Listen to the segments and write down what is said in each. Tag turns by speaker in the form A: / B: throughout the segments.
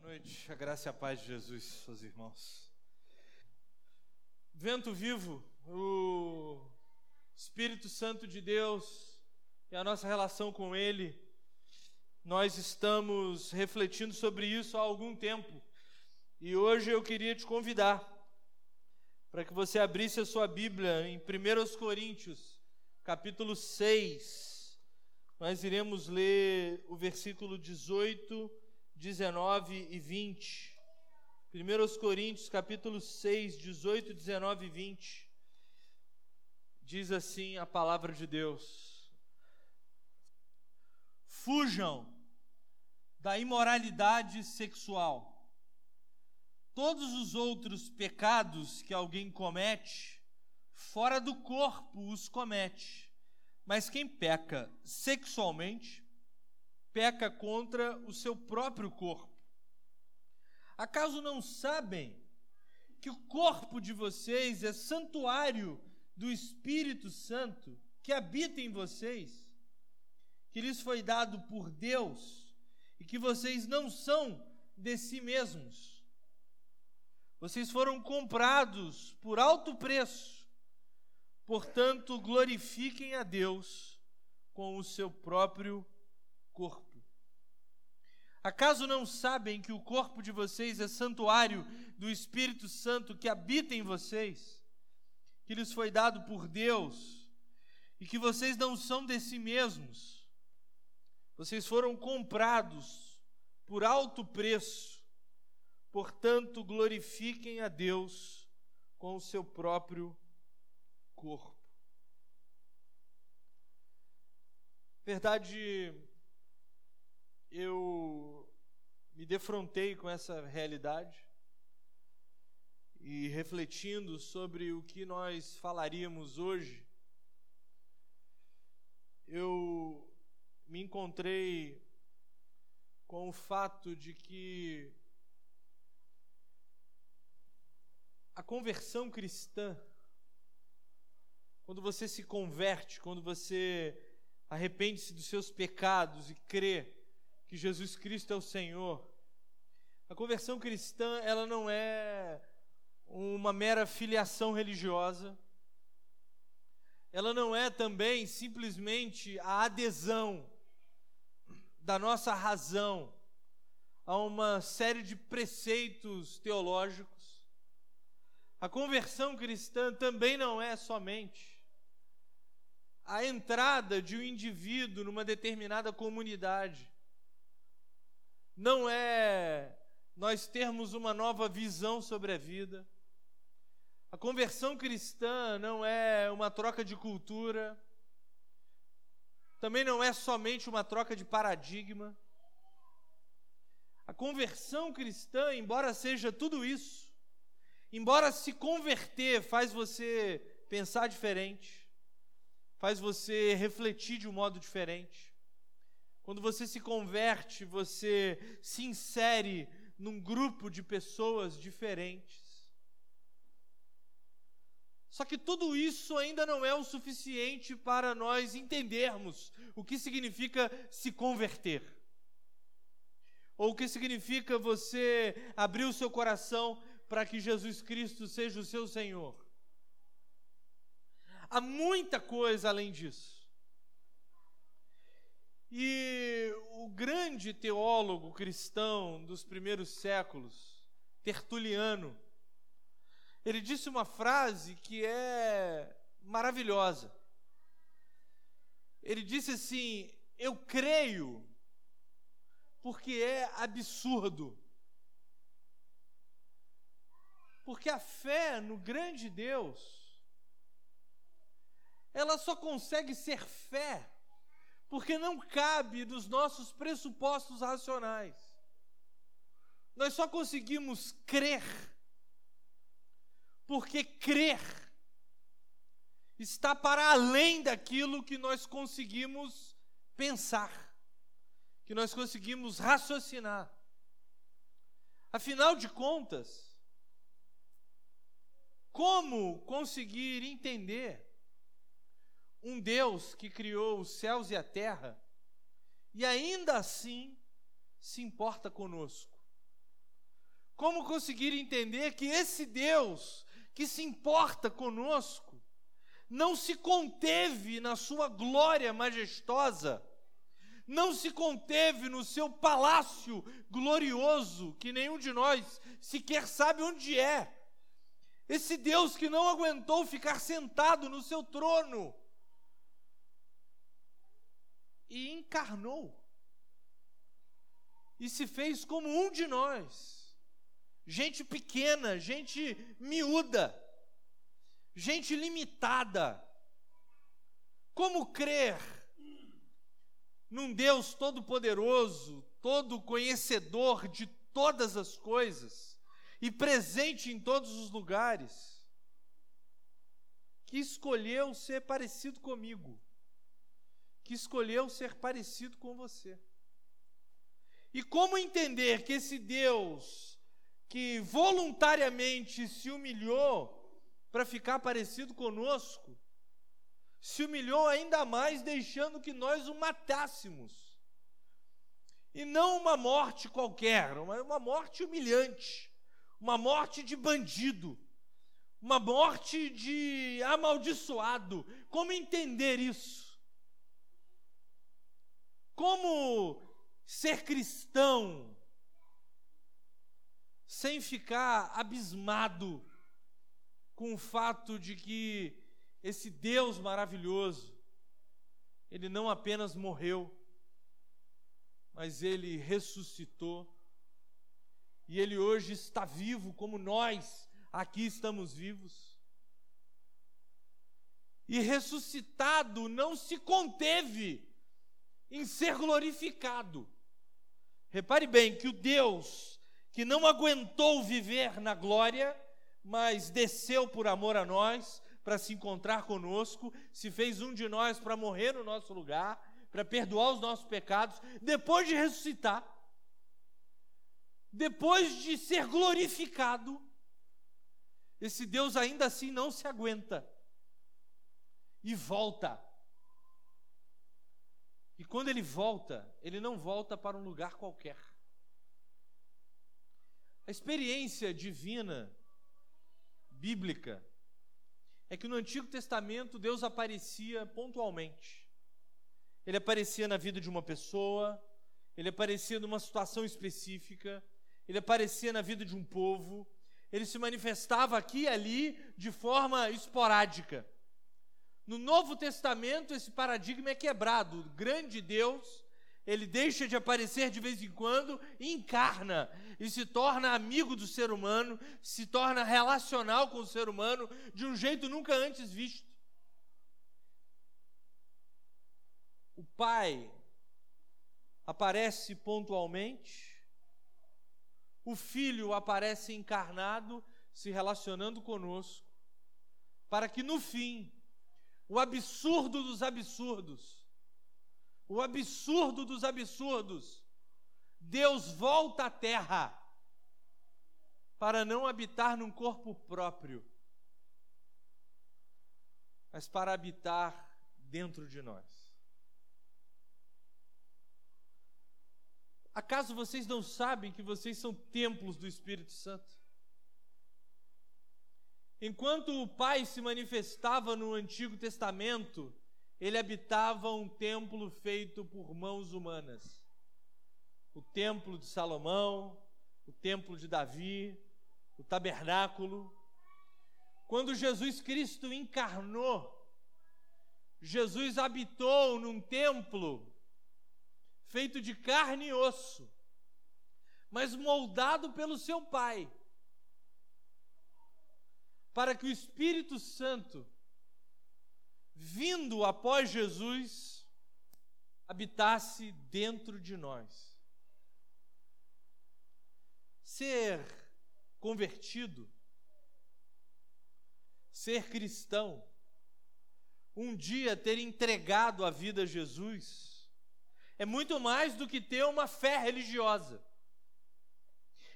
A: Boa noite, a graça e a paz de Jesus, seus irmãos. Vento vivo, o Espírito Santo de Deus e a nossa relação com Ele, nós estamos refletindo sobre isso há algum tempo e hoje eu queria te convidar para que você abrisse a sua Bíblia em 1 Coríntios, capítulo 6. Nós iremos ler o versículo 18 19 e 20. 1 Coríntios capítulo 6, 18, 19 e 20. Diz assim a palavra de Deus: Fujam da imoralidade sexual. Todos os outros pecados que alguém comete, fora do corpo os comete. Mas quem peca sexualmente, peca contra o seu próprio corpo. Acaso não sabem que o corpo de vocês é santuário do Espírito Santo que habita em vocês, que lhes foi dado por Deus e que vocês não são de si mesmos? Vocês foram comprados por alto preço, portanto, glorifiquem a Deus com o seu próprio corpo. Acaso não sabem que o corpo de vocês é santuário do Espírito Santo que habita em vocês, que lhes foi dado por Deus, e que vocês não são de si mesmos? Vocês foram comprados por alto preço, portanto, glorifiquem a Deus com o seu próprio corpo. Verdade eu me defrontei com essa realidade e refletindo sobre o que nós falaríamos hoje, eu me encontrei com o fato de que a conversão cristã, quando você se converte, quando você arrepende-se dos seus pecados e crê que Jesus Cristo é o Senhor. A conversão cristã, ela não é uma mera filiação religiosa. Ela não é também simplesmente a adesão da nossa razão a uma série de preceitos teológicos. A conversão cristã também não é somente a entrada de um indivíduo numa determinada comunidade não é nós termos uma nova visão sobre a vida. A conversão cristã não é uma troca de cultura, também não é somente uma troca de paradigma. A conversão cristã, embora seja tudo isso, embora se converter faz você pensar diferente, faz você refletir de um modo diferente, quando você se converte, você se insere num grupo de pessoas diferentes. Só que tudo isso ainda não é o suficiente para nós entendermos o que significa se converter. Ou o que significa você abrir o seu coração para que Jesus Cristo seja o seu Senhor. Há muita coisa além disso. E o grande teólogo cristão dos primeiros séculos, Tertuliano, ele disse uma frase que é maravilhosa. Ele disse assim: Eu creio, porque é absurdo. Porque a fé no grande Deus, ela só consegue ser fé porque não cabe nos nossos pressupostos racionais. Nós só conseguimos crer, porque crer está para além daquilo que nós conseguimos pensar, que nós conseguimos raciocinar. Afinal de contas, como conseguir entender um Deus que criou os céus e a terra e ainda assim se importa conosco. Como conseguir entender que esse Deus que se importa conosco não se conteve na sua glória majestosa, não se conteve no seu palácio glorioso, que nenhum de nós sequer sabe onde é. Esse Deus que não aguentou ficar sentado no seu trono e encarnou e se fez como um de nós. Gente pequena, gente miúda, gente limitada. Como crer num Deus todo-poderoso, todo conhecedor de todas as coisas e presente em todos os lugares, que escolheu ser parecido comigo, que escolheu ser parecido com você. E como entender que esse Deus que voluntariamente se humilhou para ficar parecido conosco, se humilhou ainda mais, deixando que nós o matássemos. E não uma morte qualquer, uma, uma morte humilhante, uma morte de bandido, uma morte de amaldiçoado. Como entender isso? Como ser cristão sem ficar abismado com o fato de que esse Deus maravilhoso, ele não apenas morreu, mas ele ressuscitou, e ele hoje está vivo como nós aqui estamos vivos. E ressuscitado não se conteve em ser glorificado. Repare bem que o Deus que não aguentou viver na glória, mas desceu por amor a nós, para se encontrar conosco, se fez um de nós para morrer no nosso lugar, para perdoar os nossos pecados, depois de ressuscitar, depois de ser glorificado, esse Deus ainda assim não se aguenta e volta e quando ele volta, ele não volta para um lugar qualquer. A experiência divina, bíblica, é que no Antigo Testamento Deus aparecia pontualmente. Ele aparecia na vida de uma pessoa, ele aparecia numa situação específica, ele aparecia na vida de um povo, ele se manifestava aqui e ali de forma esporádica. No Novo Testamento, esse paradigma é quebrado. O grande Deus, ele deixa de aparecer de vez em quando e encarna e se torna amigo do ser humano, se torna relacional com o ser humano de um jeito nunca antes visto. O Pai aparece pontualmente, o Filho aparece encarnado, se relacionando conosco, para que no fim o absurdo dos absurdos. O absurdo dos absurdos. Deus volta à terra para não habitar num corpo próprio, mas para habitar dentro de nós. Acaso vocês não sabem que vocês são templos do Espírito Santo? Enquanto o Pai se manifestava no Antigo Testamento, ele habitava um templo feito por mãos humanas. O templo de Salomão, o templo de Davi, o tabernáculo. Quando Jesus Cristo encarnou, Jesus habitou num templo feito de carne e osso, mas moldado pelo seu Pai para que o Espírito Santo, vindo após Jesus, habitasse dentro de nós. Ser convertido, ser cristão, um dia ter entregado a vida a Jesus, é muito mais do que ter uma fé religiosa.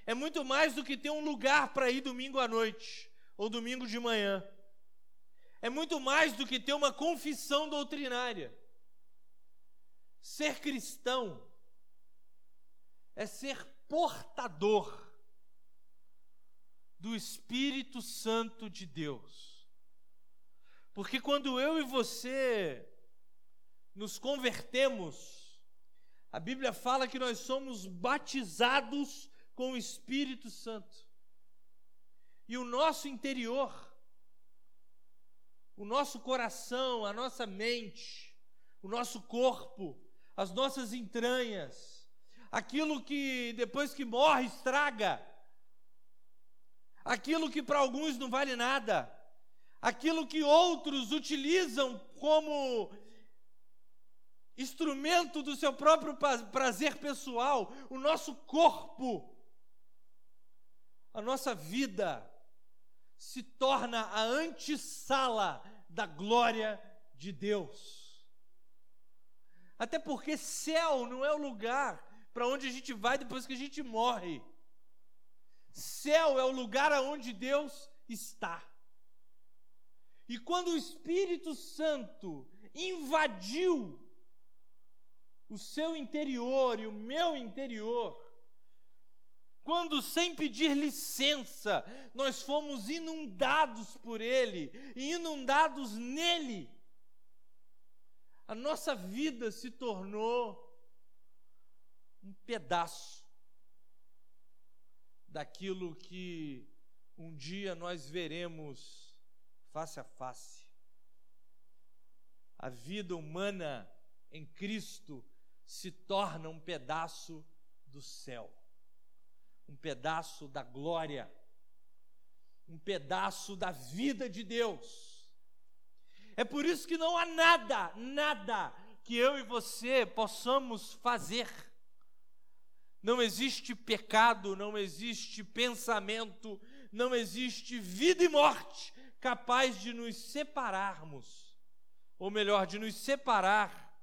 A: É muito mais do que ter um lugar para ir domingo à noite ou domingo de manhã. É muito mais do que ter uma confissão doutrinária. Ser cristão é ser portador do Espírito Santo de Deus. Porque quando eu e você nos convertemos, a Bíblia fala que nós somos batizados com o Espírito Santo. E o nosso interior, o nosso coração, a nossa mente, o nosso corpo, as nossas entranhas, aquilo que depois que morre estraga, aquilo que para alguns não vale nada, aquilo que outros utilizam como instrumento do seu próprio prazer pessoal, o nosso corpo, a nossa vida se torna a antessala da glória de Deus. Até porque céu não é o lugar para onde a gente vai depois que a gente morre. Céu é o lugar aonde Deus está. E quando o Espírito Santo invadiu o seu interior e o meu interior, quando sem pedir licença nós fomos inundados por Ele e inundados nele, a nossa vida se tornou um pedaço daquilo que um dia nós veremos face a face. A vida humana em Cristo se torna um pedaço do céu, um pedaço da glória, um pedaço da vida de Deus. É por isso que não há nada, nada que eu e você possamos fazer não existe pecado, não existe pensamento, não existe vida e morte capaz de nos separarmos, ou melhor, de nos separar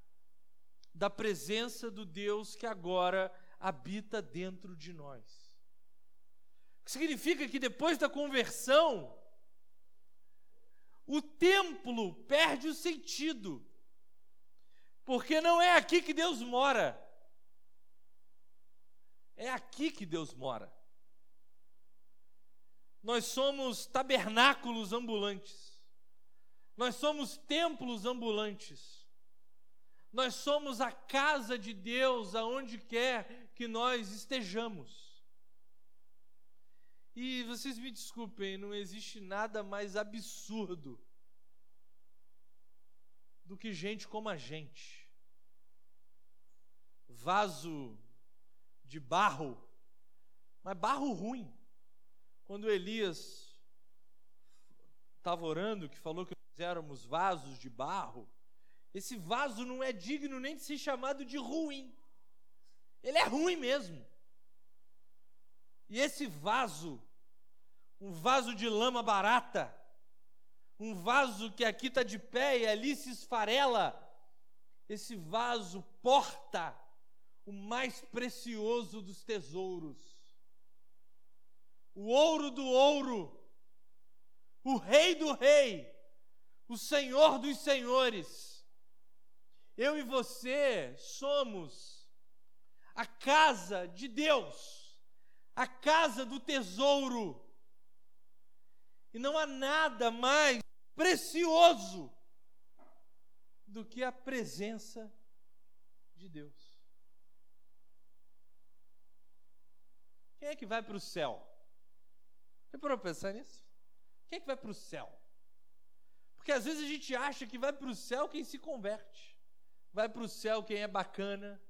A: da presença do Deus que agora habita dentro de nós. Significa que depois da conversão, o templo perde o sentido, porque não é aqui que Deus mora. É aqui que Deus mora. Nós somos tabernáculos ambulantes. Nós somos templos ambulantes. Nós somos a casa de Deus aonde quer que nós estejamos. E vocês me desculpem, não existe nada mais absurdo do que gente como a gente. Vaso de barro, mas barro ruim. Quando Elias estava orando, que falou que nós éramos vasos de barro, esse vaso não é digno nem de ser chamado de ruim. Ele é ruim mesmo. E esse vaso, um vaso de lama barata, um vaso que aqui está de pé e ali se esfarela, esse vaso porta o mais precioso dos tesouros, o ouro do ouro, o Rei do Rei, o Senhor dos Senhores. Eu e você somos a casa de Deus, a casa do tesouro. E não há nada mais precioso do que a presença de Deus. Quem é que vai para o céu? Você parou para pensar nisso? Quem é que vai para o céu? Porque às vezes a gente acha que vai para o céu quem se converte, vai para o céu quem é bacana,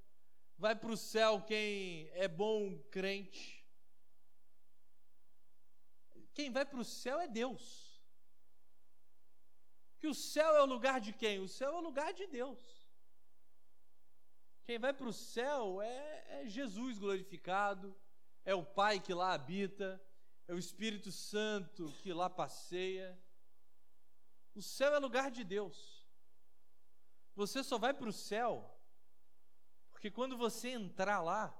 A: vai para o céu quem é bom crente. Quem vai para o céu é Deus. Que o céu é o lugar de quem? O céu é o lugar de Deus. Quem vai para o céu é, é Jesus glorificado é o Pai que lá habita, é o Espírito Santo que lá passeia. O céu é lugar de Deus. Você só vai para o céu porque quando você entrar lá,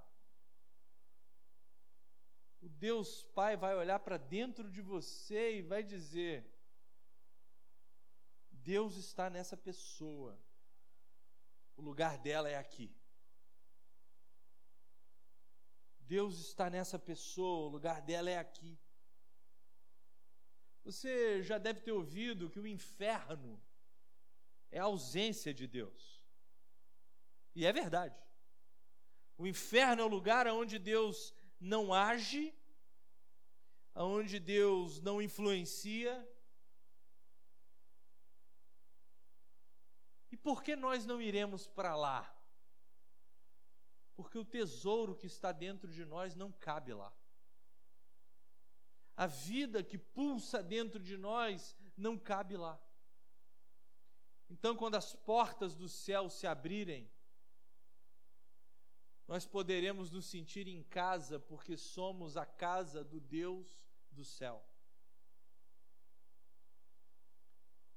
A: o Deus Pai vai olhar para dentro de você e vai dizer: Deus está nessa pessoa, o lugar dela é aqui. Deus está nessa pessoa, o lugar dela é aqui. Você já deve ter ouvido que o inferno é a ausência de Deus. E é verdade. O inferno é o lugar onde Deus não age, onde Deus não influencia. E por que nós não iremos para lá? Porque o tesouro que está dentro de nós não cabe lá. A vida que pulsa dentro de nós não cabe lá. Então, quando as portas do céu se abrirem, nós poderemos nos sentir em casa, porque somos a casa do Deus do céu.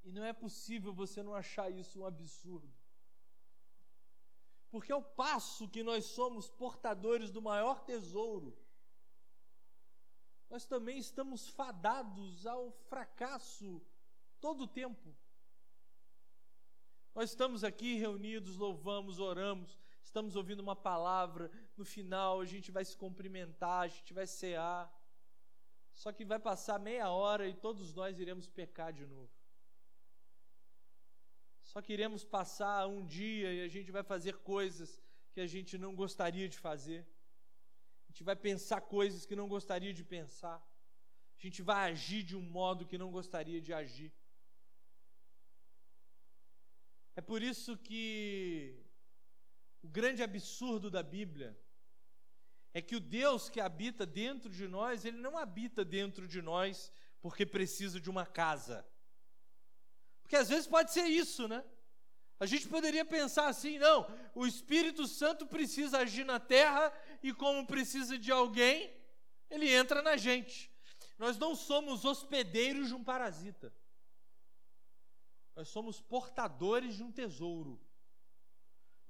A: E não é possível você não achar isso um absurdo. Porque ao passo que nós somos portadores do maior tesouro, nós também estamos fadados ao fracasso todo o tempo. Nós estamos aqui reunidos, louvamos, oramos, estamos ouvindo uma palavra, no final a gente vai se cumprimentar, a gente vai cear. Só que vai passar meia hora e todos nós iremos pecar de novo. Só que iremos passar um dia e a gente vai fazer coisas que a gente não gostaria de fazer. A gente vai pensar coisas que não gostaria de pensar. A gente vai agir de um modo que não gostaria de agir. É por isso que o grande absurdo da Bíblia é que o Deus que habita dentro de nós, ele não habita dentro de nós porque precisa de uma casa. Porque às vezes pode ser isso, né? A gente poderia pensar assim, não, o Espírito Santo precisa agir na terra e como precisa de alguém, ele entra na gente. Nós não somos hospedeiros de um parasita. Nós somos portadores de um tesouro.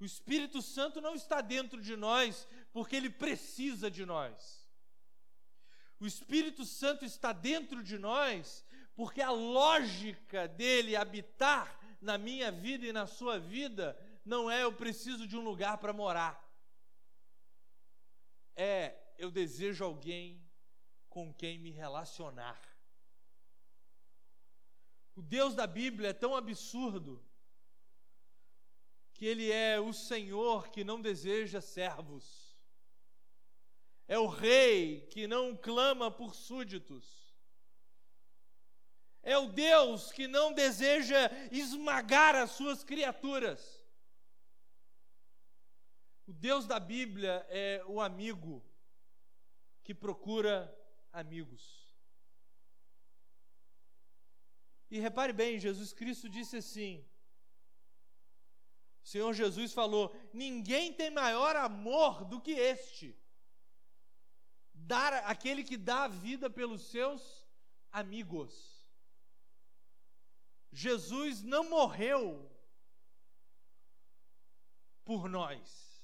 A: O Espírito Santo não está dentro de nós porque ele precisa de nós. O Espírito Santo está dentro de nós porque a lógica dele habitar na minha vida e na sua vida não é eu preciso de um lugar para morar. É eu desejo alguém com quem me relacionar. O Deus da Bíblia é tão absurdo que ele é o Senhor que não deseja servos. É o rei que não clama por súditos. É o Deus que não deseja esmagar as suas criaturas. O Deus da Bíblia é o amigo que procura amigos. E repare bem, Jesus Cristo disse assim: o Senhor Jesus falou: ninguém tem maior amor do que este, dar aquele que dá a vida pelos seus amigos. Jesus não morreu por nós,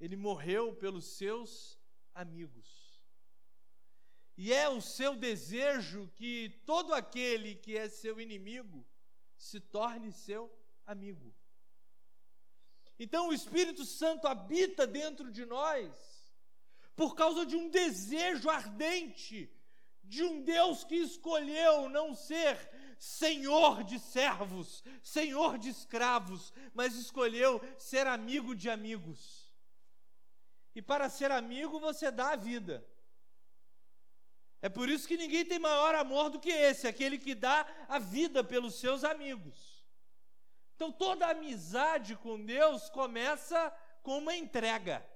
A: ele morreu pelos seus amigos. E é o seu desejo que todo aquele que é seu inimigo se torne seu amigo. Então o Espírito Santo habita dentro de nós por causa de um desejo ardente de um Deus que escolheu não ser senhor de servos, senhor de escravos, mas escolheu ser amigo de amigos. E para ser amigo você dá a vida. É por isso que ninguém tem maior amor do que esse, aquele que dá a vida pelos seus amigos. Então toda amizade com Deus começa com uma entrega.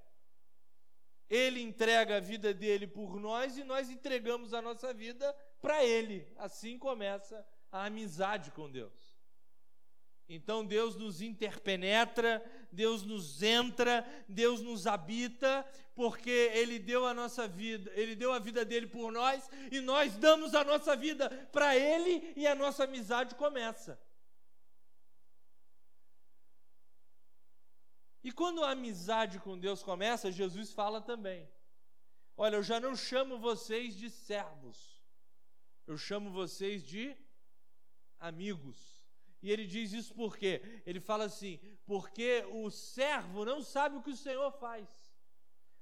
A: Ele entrega a vida dele por nós e nós entregamos a nossa vida para ele. Assim começa a amizade com Deus. Então Deus nos interpenetra, Deus nos entra, Deus nos habita, porque Ele deu a nossa vida, Ele deu a vida dele por nós e nós damos a nossa vida para Ele e a nossa amizade começa. E quando a amizade com Deus começa, Jesus fala também: Olha, eu já não chamo vocês de servos, eu chamo vocês de amigos. E ele diz isso por quê? Ele fala assim: porque o servo não sabe o que o Senhor faz,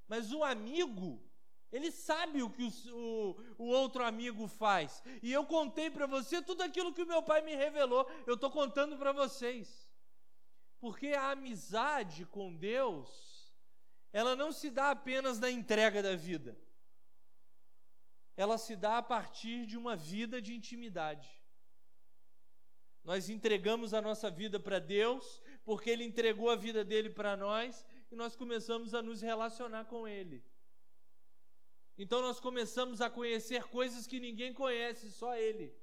A: mas o amigo, Ele sabe o que o, o, o outro amigo faz. E eu contei para você tudo aquilo que o meu pai me revelou. Eu estou contando para vocês. Porque a amizade com Deus, ela não se dá apenas na entrega da vida. Ela se dá a partir de uma vida de intimidade. Nós entregamos a nossa vida para Deus, porque Ele entregou a vida dele para nós, e nós começamos a nos relacionar com Ele. Então nós começamos a conhecer coisas que ninguém conhece, só Ele.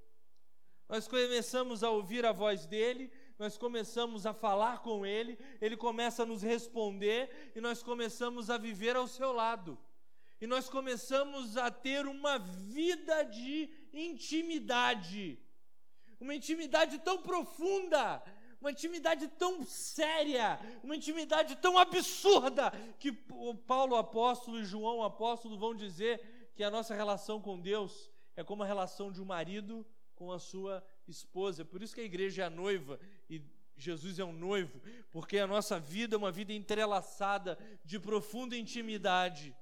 A: Nós começamos a ouvir a voz dele, nós começamos a falar com ele, ele começa a nos responder e nós começamos a viver ao seu lado. E nós começamos a ter uma vida de intimidade. Uma intimidade tão profunda, uma intimidade tão séria, uma intimidade tão absurda, que o Paulo apóstolo e João apóstolo vão dizer que a nossa relação com Deus é como a relação de um marido com a sua esposa. Por isso que a igreja é a noiva e Jesus é um noivo, porque a nossa vida é uma vida entrelaçada de profunda intimidade.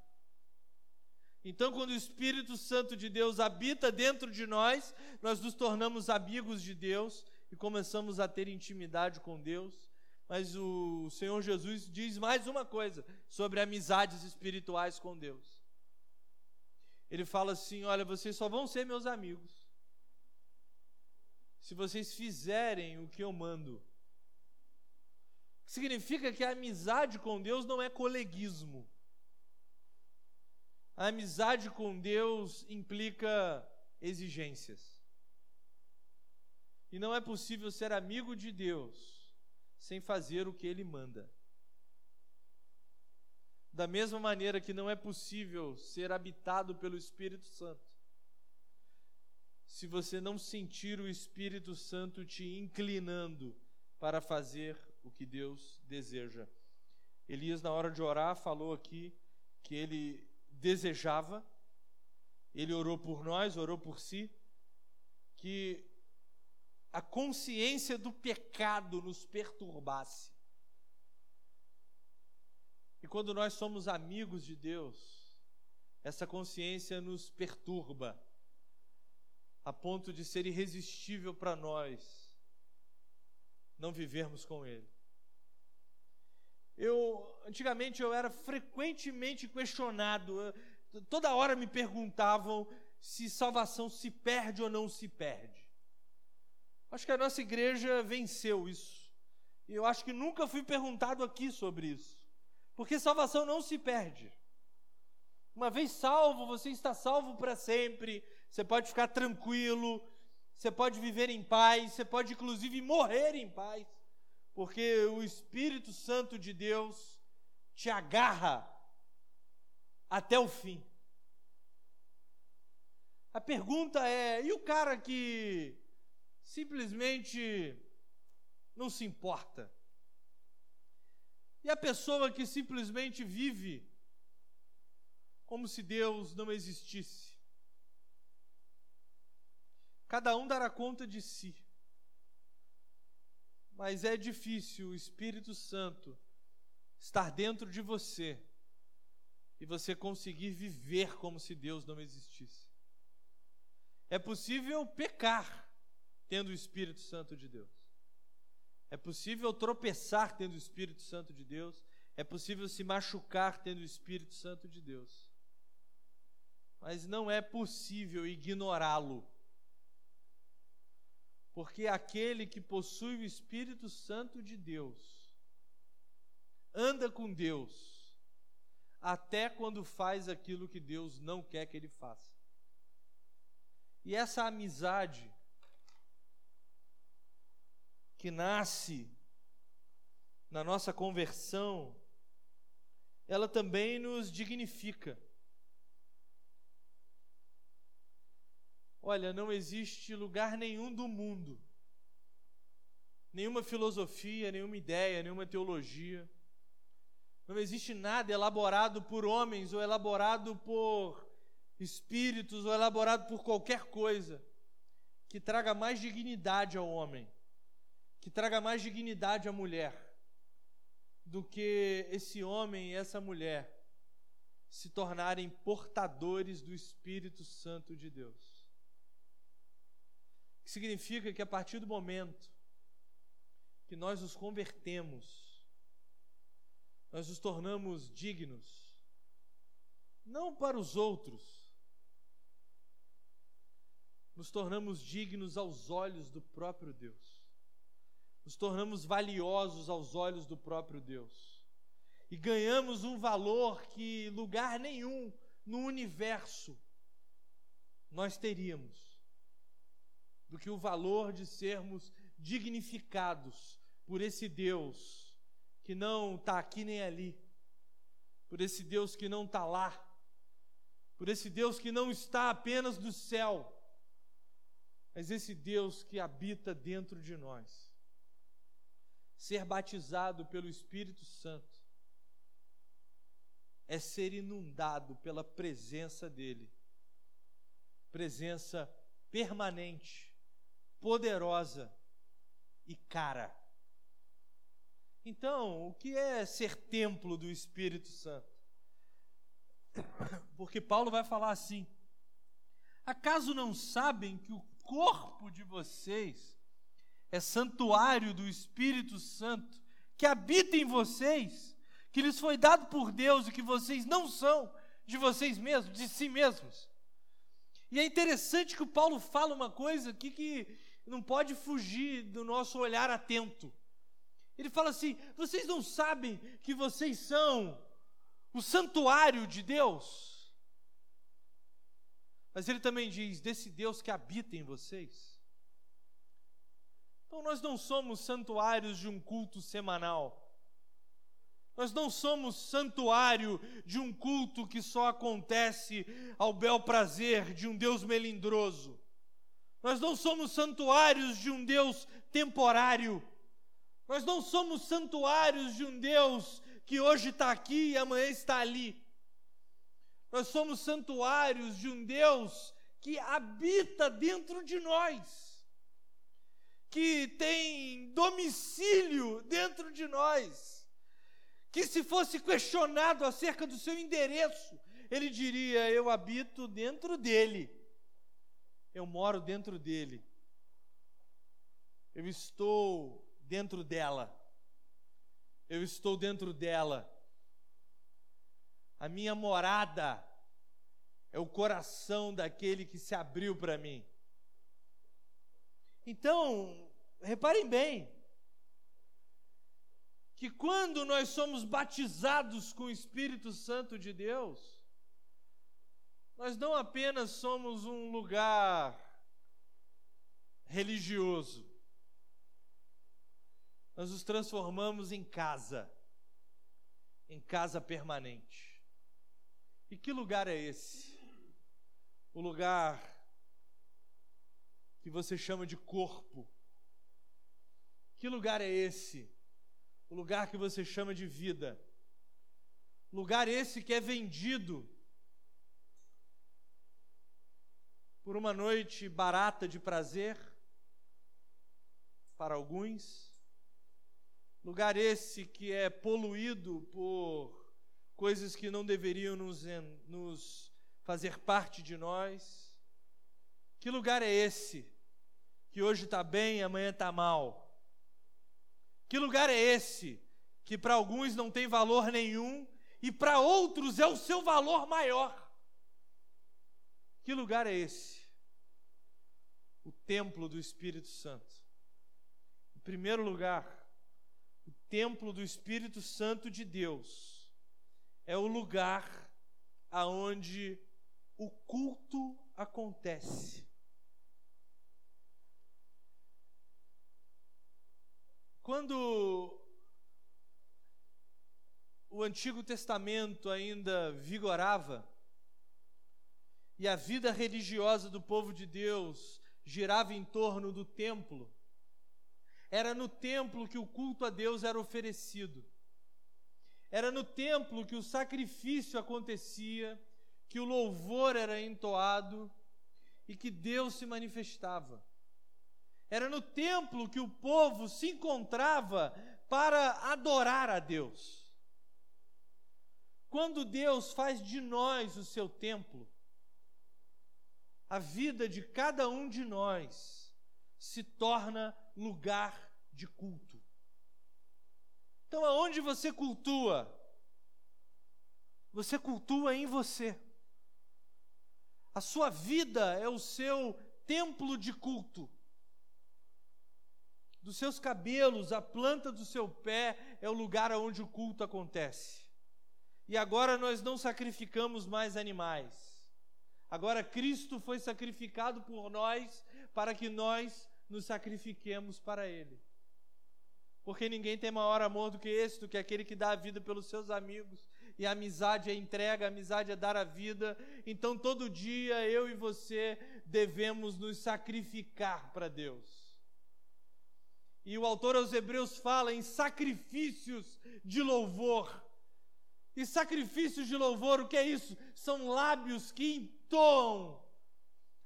A: Então, quando o Espírito Santo de Deus habita dentro de nós, nós nos tornamos amigos de Deus e começamos a ter intimidade com Deus. Mas o Senhor Jesus diz mais uma coisa sobre amizades espirituais com Deus. Ele fala assim: Olha, vocês só vão ser meus amigos se vocês fizerem o que eu mando. Significa que a amizade com Deus não é coleguismo. A amizade com Deus implica exigências. E não é possível ser amigo de Deus sem fazer o que ele manda. Da mesma maneira que não é possível ser habitado pelo Espírito Santo se você não sentir o Espírito Santo te inclinando para fazer o que Deus deseja. Elias, na hora de orar, falou aqui que ele desejava, ele orou por nós, orou por si, que a consciência do pecado nos perturbasse. E quando nós somos amigos de Deus, essa consciência nos perturba, a ponto de ser irresistível para nós não vivermos com Ele. Eu, antigamente, eu era frequentemente questionado, toda hora me perguntavam se salvação se perde ou não se perde. Acho que a nossa igreja venceu isso. E eu acho que nunca fui perguntado aqui sobre isso. Porque salvação não se perde. Uma vez salvo, você está salvo para sempre. Você pode ficar tranquilo, você pode viver em paz, você pode inclusive morrer em paz, porque o Espírito Santo de Deus te agarra até o fim. A pergunta é: e o cara que simplesmente não se importa. E a pessoa que simplesmente vive como se Deus não existisse. Cada um dará conta de si. Mas é difícil o Espírito Santo estar dentro de você e você conseguir viver como se Deus não existisse. É possível pecar tendo o Espírito Santo de Deus. É possível tropeçar tendo o Espírito Santo de Deus. É possível se machucar tendo o Espírito Santo de Deus. Mas não é possível ignorá-lo. Porque aquele que possui o Espírito Santo de Deus anda com Deus até quando faz aquilo que Deus não quer que ele faça. E essa amizade que nasce na nossa conversão, ela também nos dignifica. Olha, não existe lugar nenhum do mundo, nenhuma filosofia, nenhuma ideia, nenhuma teologia, não existe nada elaborado por homens ou elaborado por espíritos ou elaborado por qualquer coisa que traga mais dignidade ao homem que traga mais dignidade à mulher do que esse homem e essa mulher se tornarem portadores do Espírito Santo de Deus. Significa que a partir do momento que nós nos convertemos, nós nos tornamos dignos, não para os outros, nos tornamos dignos aos olhos do próprio Deus, nos tornamos valiosos aos olhos do próprio Deus, e ganhamos um valor que lugar nenhum no universo nós teríamos, do que o valor de sermos dignificados por esse Deus que não está aqui nem ali, por esse Deus que não está lá, por esse Deus que não está apenas do céu, mas esse Deus que habita dentro de nós. Ser batizado pelo Espírito Santo é ser inundado pela presença dEle, presença permanente, poderosa e cara. Então, o que é ser templo do Espírito Santo? Porque Paulo vai falar assim: acaso não sabem que o corpo de vocês é santuário do Espírito Santo que habita em vocês, que lhes foi dado por Deus e que vocês não são de vocês mesmos, de si mesmos? E é interessante que o Paulo fala uma coisa aqui que não pode fugir do nosso olhar atento. Ele fala assim: vocês não sabem que vocês são o santuário de Deus? Mas ele também diz: desse Deus que habita em vocês. Então nós não somos santuários de um culto semanal. Nós não somos santuário de um culto que só acontece ao bel prazer de um Deus melindroso. Nós não somos santuários de um Deus temporário. Nós não somos santuários de um Deus que hoje está aqui e amanhã está ali. Nós somos santuários de um Deus que habita dentro de nós, que tem domicílio dentro de nós, que se fosse questionado acerca do seu endereço, ele diria: Eu habito dentro dele, eu moro dentro dele, eu estou dentro dela. Eu estou dentro dela. A minha morada é o coração daquele que se abriu para mim. Então, reparem bem, que quando nós somos batizados com o Espírito Santo de Deus, nós não apenas somos um lugar religioso, nós nos transformamos em casa, em casa permanente. E que lugar é esse? O lugar que você chama de corpo. Que lugar é esse? O lugar que você chama de vida. Lugar esse que é vendido por uma noite barata de prazer para alguns Lugar esse que é poluído por coisas que não deveriam nos, nos fazer parte de nós. Que lugar é esse que hoje está bem e amanhã está mal? Que lugar é esse que para alguns não tem valor nenhum e para outros é o seu valor maior? Que lugar é esse? O templo do Espírito Santo. Em primeiro lugar, o templo do Espírito Santo de Deus é o lugar aonde o culto acontece. Quando o Antigo Testamento ainda vigorava e a vida religiosa do povo de Deus girava em torno do templo, era no templo que o culto a Deus era oferecido. Era no templo que o sacrifício acontecia, que o louvor era entoado e que Deus se manifestava. Era no templo que o povo se encontrava para adorar a Deus. Quando Deus faz de nós o seu templo, a vida de cada um de nós se torna lugar de culto. Então, aonde você cultua? Você cultua em você. A sua vida é o seu templo de culto. Dos seus cabelos, a planta do seu pé é o lugar onde o culto acontece. E agora nós não sacrificamos mais animais. Agora Cristo foi sacrificado por nós para que nós nos sacrifiquemos para Ele. Porque ninguém tem maior amor do que esse, do que aquele que dá a vida pelos seus amigos. E a amizade é entrega, a amizade é dar a vida. Então todo dia eu e você devemos nos sacrificar para Deus. E o autor aos Hebreus fala em sacrifícios de louvor. E sacrifícios de louvor, o que é isso? São lábios que entoam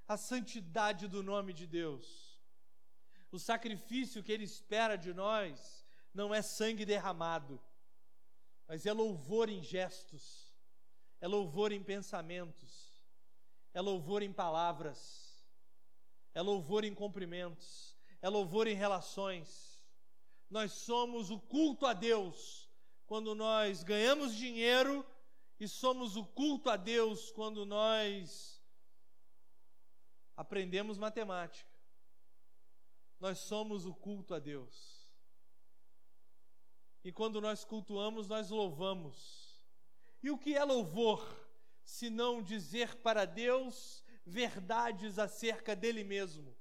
A: a santidade do nome de Deus. O sacrifício que Ele espera de nós não é sangue derramado, mas é louvor em gestos, é louvor em pensamentos, é louvor em palavras, é louvor em cumprimentos, é louvor em relações. Nós somos o culto a Deus quando nós ganhamos dinheiro e somos o culto a Deus quando nós aprendemos matemática. Nós somos o culto a Deus. E quando nós cultuamos, nós louvamos. E o que é louvor? Se não dizer para Deus verdades acerca dele mesmo.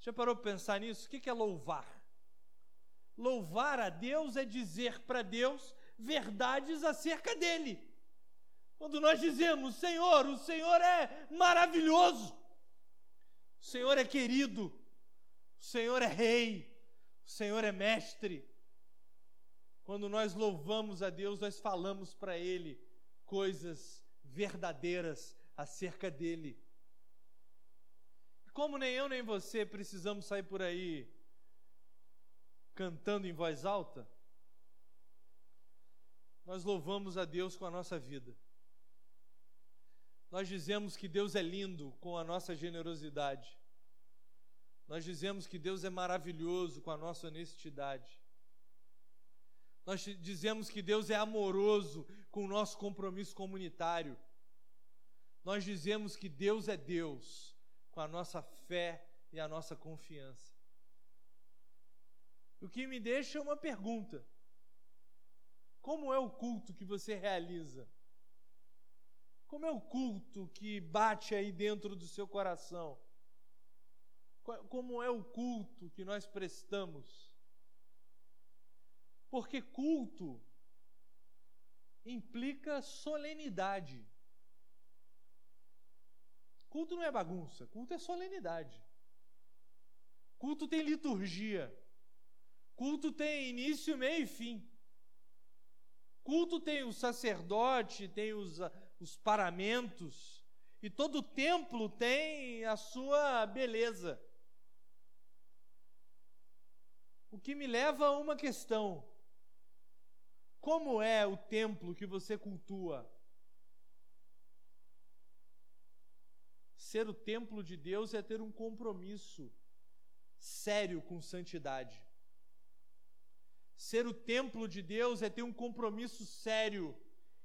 A: Já parou para pensar nisso? O que é louvar? Louvar a Deus é dizer para Deus verdades acerca dele. Quando nós dizemos, Senhor, o Senhor é maravilhoso, o Senhor é querido, o Senhor é rei, o Senhor é mestre. Quando nós louvamos a Deus, nós falamos para Ele coisas verdadeiras acerca dele. Como nem eu nem você precisamos sair por aí cantando em voz alta, nós louvamos a Deus com a nossa vida. Nós dizemos que Deus é lindo com a nossa generosidade. Nós dizemos que Deus é maravilhoso com a nossa honestidade. Nós dizemos que Deus é amoroso com o nosso compromisso comunitário. Nós dizemos que Deus é Deus com a nossa fé e a nossa confiança. O que me deixa uma pergunta: como é o culto que você realiza? Como é o culto que bate aí dentro do seu coração? Como é o culto que nós prestamos? Porque culto implica solenidade. Culto não é bagunça, culto é solenidade. Culto tem liturgia. Culto tem início, meio e fim. Culto tem o sacerdote, tem os, os paramentos, e todo templo tem a sua beleza. O que me leva a uma questão: como é o templo que você cultua? Ser o templo de Deus é ter um compromisso sério com santidade. Ser o templo de Deus é ter um compromisso sério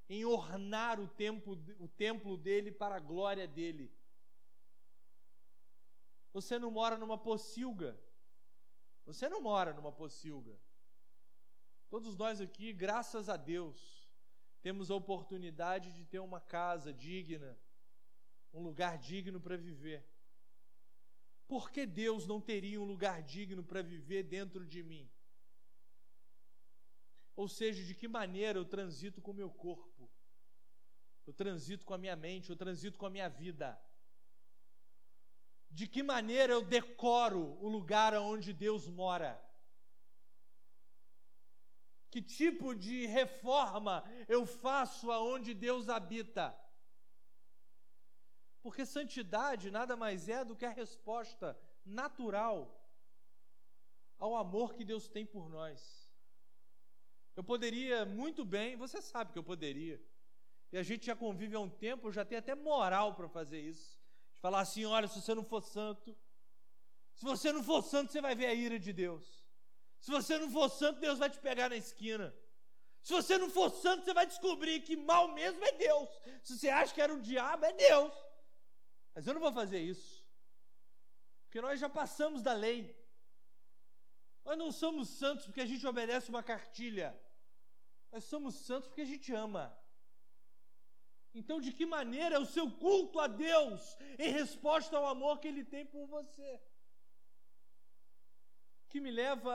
A: em ornar o templo, o templo dele para a glória dele. Você não mora numa pocilga. Você não mora numa pocilga. Todos nós aqui, graças a Deus, temos a oportunidade de ter uma casa digna, um lugar digno para viver. Por que Deus não teria um lugar digno para viver dentro de mim? Ou seja, de que maneira eu transito com o meu corpo, eu transito com a minha mente, eu transito com a minha vida. De que maneira eu decoro o lugar onde Deus mora? Que tipo de reforma eu faço aonde Deus habita? Porque santidade nada mais é do que a resposta natural ao amor que Deus tem por nós. Eu poderia muito bem, você sabe que eu poderia. E a gente já convive há um tempo, eu já tenho até moral para fazer isso. De falar assim: olha, se você não for santo, se você não for santo, você vai ver a ira de Deus. Se você não for santo, Deus vai te pegar na esquina. Se você não for santo, você vai descobrir que mal mesmo é Deus. Se você acha que era o diabo, é Deus. Mas eu não vou fazer isso. Porque nós já passamos da lei. Nós não somos santos porque a gente obedece uma cartilha. Nós somos santos porque a gente ama. Então, de que maneira é o seu culto a Deus em resposta ao amor que Ele tem por você? Que me leva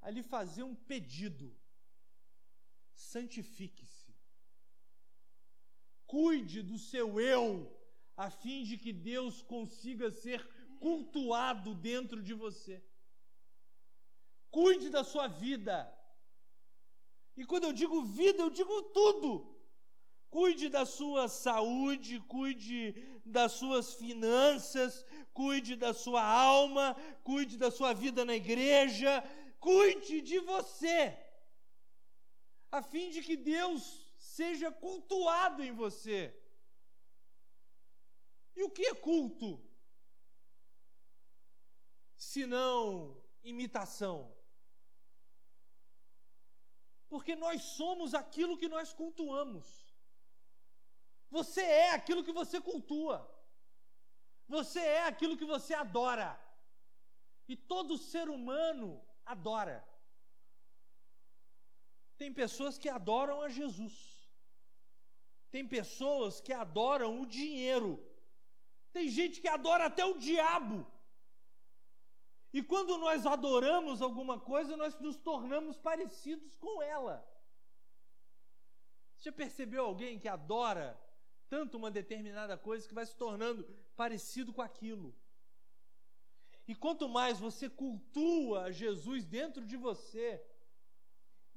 A: a lhe fazer um pedido: santifique-se, cuide do seu eu, a fim de que Deus consiga ser cultuado dentro de você. Cuide da sua vida. E quando eu digo vida, eu digo tudo. Cuide da sua saúde, cuide das suas finanças, cuide da sua alma, cuide da sua vida na igreja, cuide de você, a fim de que Deus seja cultuado em você. E o que é culto? Se não imitação. Porque nós somos aquilo que nós cultuamos. Você é aquilo que você cultua. Você é aquilo que você adora. E todo ser humano adora. Tem pessoas que adoram a Jesus. Tem pessoas que adoram o dinheiro. Tem gente que adora até o diabo. E quando nós adoramos alguma coisa, nós nos tornamos parecidos com ela. Você já percebeu alguém que adora tanto uma determinada coisa que vai se tornando parecido com aquilo? E quanto mais você cultua Jesus dentro de você,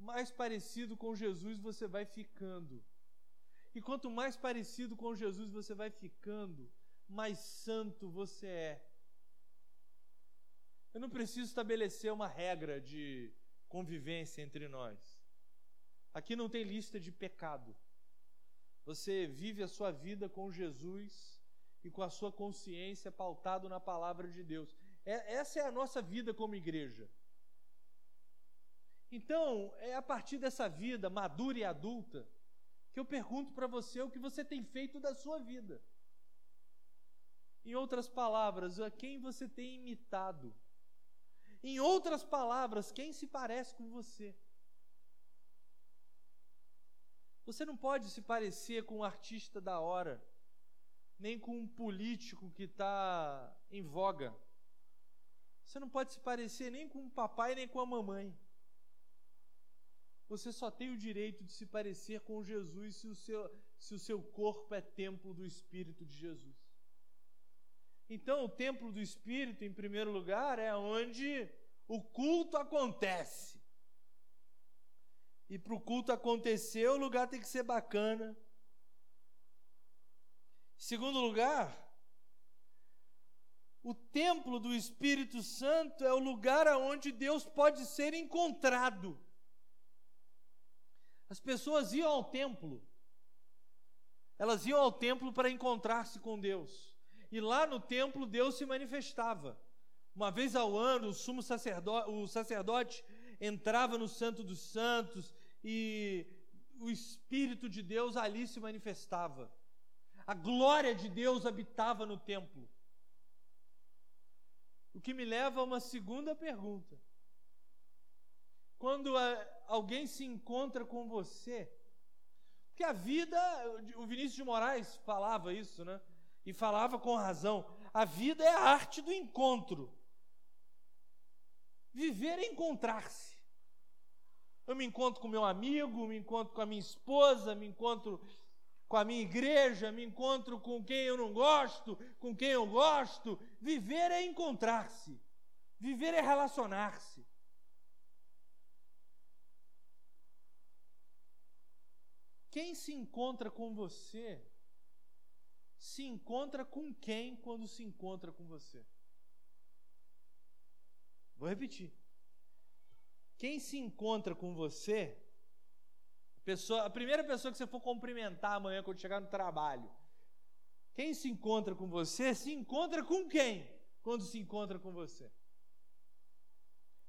A: mais parecido com Jesus você vai ficando. E quanto mais parecido com Jesus você vai ficando, mais santo você é. Eu não preciso estabelecer uma regra de convivência entre nós. Aqui não tem lista de pecado. Você vive a sua vida com Jesus e com a sua consciência pautado na palavra de Deus. É, essa é a nossa vida como igreja. Então, é a partir dessa vida madura e adulta que eu pergunto para você o que você tem feito da sua vida. Em outras palavras, a quem você tem imitado. Em outras palavras, quem se parece com você. Você não pode se parecer com um artista da hora, nem com um político que está em voga. Você não pode se parecer nem com o papai nem com a mamãe. Você só tem o direito de se parecer com Jesus se o seu, se o seu corpo é templo do Espírito de Jesus. Então, o templo do Espírito, em primeiro lugar, é onde o culto acontece. E para o culto acontecer, o lugar tem que ser bacana. Em segundo lugar, o templo do Espírito Santo é o lugar onde Deus pode ser encontrado. As pessoas iam ao templo, elas iam ao templo para encontrar-se com Deus, e lá no templo Deus se manifestava. Uma vez ao ano, o sumo sacerdote, o sacerdote entrava no Santo dos Santos e o Espírito de Deus ali se manifestava. A glória de Deus habitava no templo. O que me leva a uma segunda pergunta. Quando alguém se encontra com você, porque a vida, o Vinícius de Moraes falava isso, né? E falava com razão. A vida é a arte do encontro. Viver é encontrar-se. Eu me encontro com meu amigo, me encontro com a minha esposa, me encontro com a minha igreja, me encontro com quem eu não gosto, com quem eu gosto. Viver é encontrar-se, viver é relacionar-se. Quem se encontra com você, se encontra com quem quando se encontra com você? Vou repetir. quem se encontra com você, a, pessoa, a primeira pessoa que você for cumprimentar amanhã quando chegar no trabalho, quem se encontra com você, se encontra com quem quando se encontra com você?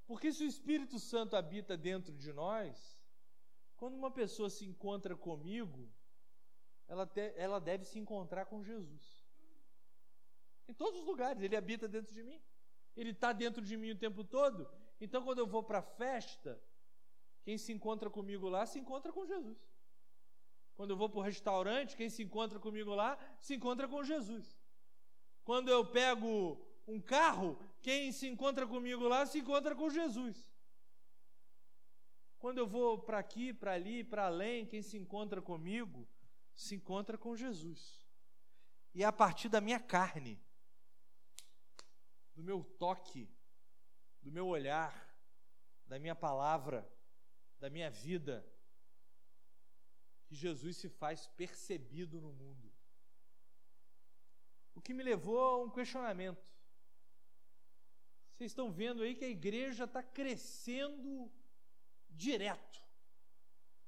A: Porque se o Espírito Santo habita dentro de nós, quando uma pessoa se encontra comigo, ela, te, ela deve se encontrar com Jesus. Em todos os lugares, ele habita dentro de mim. Ele está dentro de mim o tempo todo. Então, quando eu vou para a festa, quem se encontra comigo lá se encontra com Jesus. Quando eu vou para o restaurante, quem se encontra comigo lá se encontra com Jesus. Quando eu pego um carro, quem se encontra comigo lá se encontra com Jesus. Quando eu vou para aqui, para ali, para além, quem se encontra comigo se encontra com Jesus. E é a partir da minha carne, do meu toque, do meu olhar, da minha palavra, da minha vida, que Jesus se faz percebido no mundo. O que me levou a um questionamento. Vocês estão vendo aí que a igreja está crescendo direto.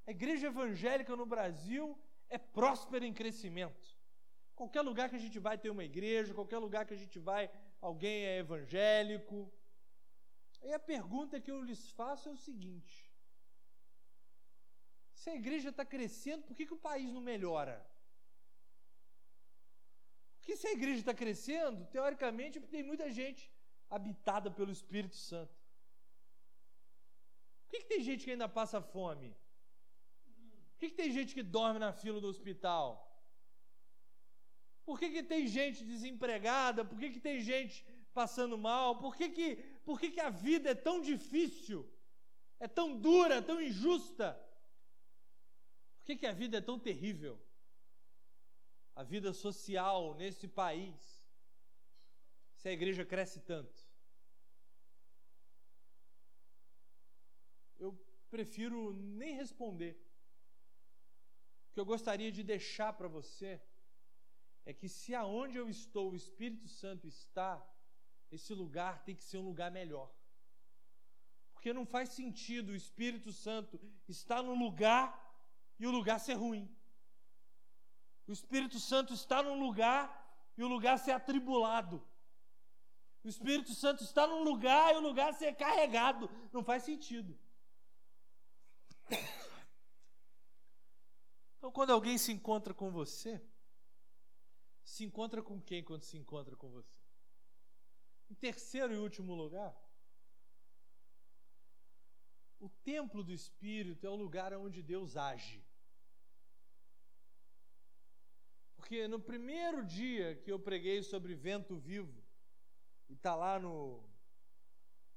A: A igreja evangélica no Brasil é próspera em crescimento. Qualquer lugar que a gente vai ter uma igreja, qualquer lugar que a gente vai, alguém é evangélico. Aí a pergunta que eu lhes faço é o seguinte: se a igreja está crescendo, por que, que o país não melhora? Porque se a igreja está crescendo, teoricamente, é tem muita gente habitada pelo Espírito Santo. Por que, que tem gente que ainda passa fome? Que, que tem gente que dorme na fila do hospital? Por que, que tem gente desempregada? Por que, que tem gente passando mal? Por que, que, por que, que a vida é tão difícil? É tão dura, tão injusta? Por que, que a vida é tão terrível? A vida social nesse país se a igreja cresce tanto? Eu prefiro nem responder. O que eu gostaria de deixar para você é que se aonde eu estou o Espírito Santo está, esse lugar tem que ser um lugar melhor. Porque não faz sentido o Espírito Santo estar no lugar e o lugar ser ruim. O Espírito Santo está num lugar e o lugar ser atribulado. O Espírito Santo está num lugar e o lugar ser carregado. Não faz sentido. Então, quando alguém se encontra com você, se encontra com quem quando se encontra com você? Em terceiro e último lugar, o templo do Espírito é o lugar onde Deus age. Porque no primeiro dia que eu preguei sobre vento vivo, e está lá no,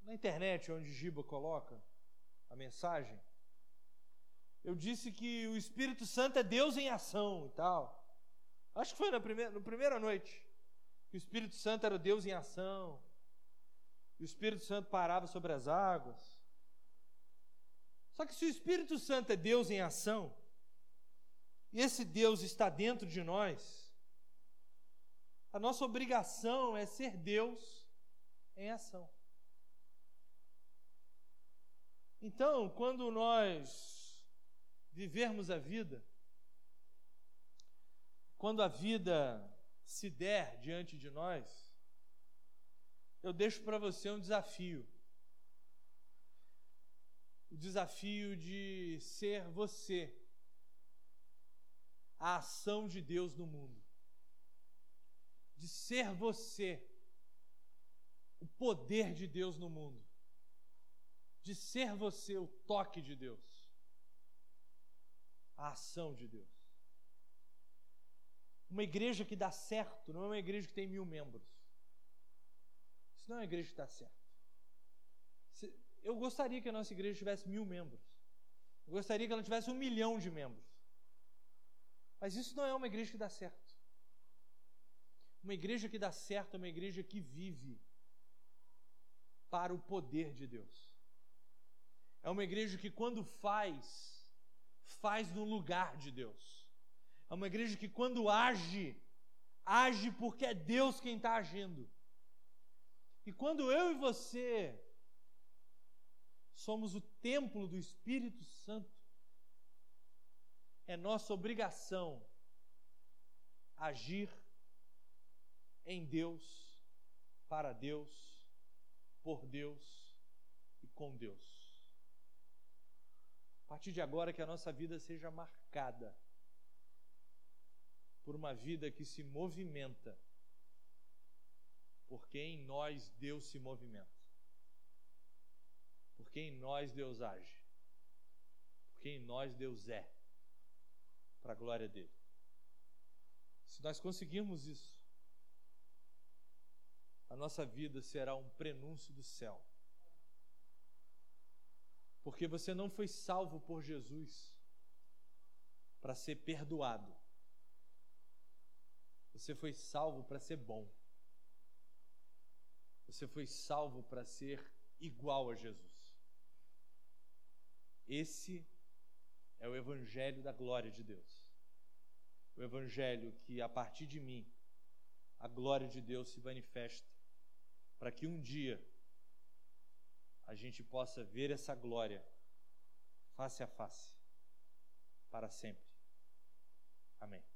A: na internet onde Giba coloca a mensagem, eu disse que o Espírito Santo é Deus em ação e tal. Acho que foi na primeira, na primeira noite que o Espírito Santo era Deus em ação. E o Espírito Santo parava sobre as águas. Só que se o Espírito Santo é Deus em ação, e esse Deus está dentro de nós, a nossa obrigação é ser Deus em ação. Então, quando nós vivermos a vida, quando a vida se der diante de nós, eu deixo para você um desafio. O desafio de ser você a ação de Deus no mundo. De ser você o poder de Deus no mundo, de ser você o toque de Deus, a ação de Deus. Uma igreja que dá certo não é uma igreja que tem mil membros. Isso não é uma igreja que dá certo. Eu gostaria que a nossa igreja tivesse mil membros. Eu gostaria que ela tivesse um milhão de membros. Mas isso não é uma igreja que dá certo. Uma igreja que dá certo é uma igreja que vive para o poder de Deus. É uma igreja que, quando faz, faz no lugar de Deus. É uma igreja que, quando age, age porque é Deus quem está agindo. E quando eu e você somos o templo do Espírito Santo. É nossa obrigação agir em Deus, para Deus, por Deus e com Deus. A partir de agora, que a nossa vida seja marcada por uma vida que se movimenta, porque em nós Deus se movimenta, porque em nós Deus age, porque em nós Deus é, para a glória dele. Se nós conseguirmos isso, a nossa vida será um prenúncio do céu. Porque você não foi salvo por Jesus para ser perdoado. Você foi salvo para ser bom. Você foi salvo para ser igual a Jesus. Esse é o Evangelho da glória de Deus. O Evangelho que, a partir de mim, a glória de Deus se manifesta, para que um dia a gente possa ver essa glória face a face, para sempre. Amém.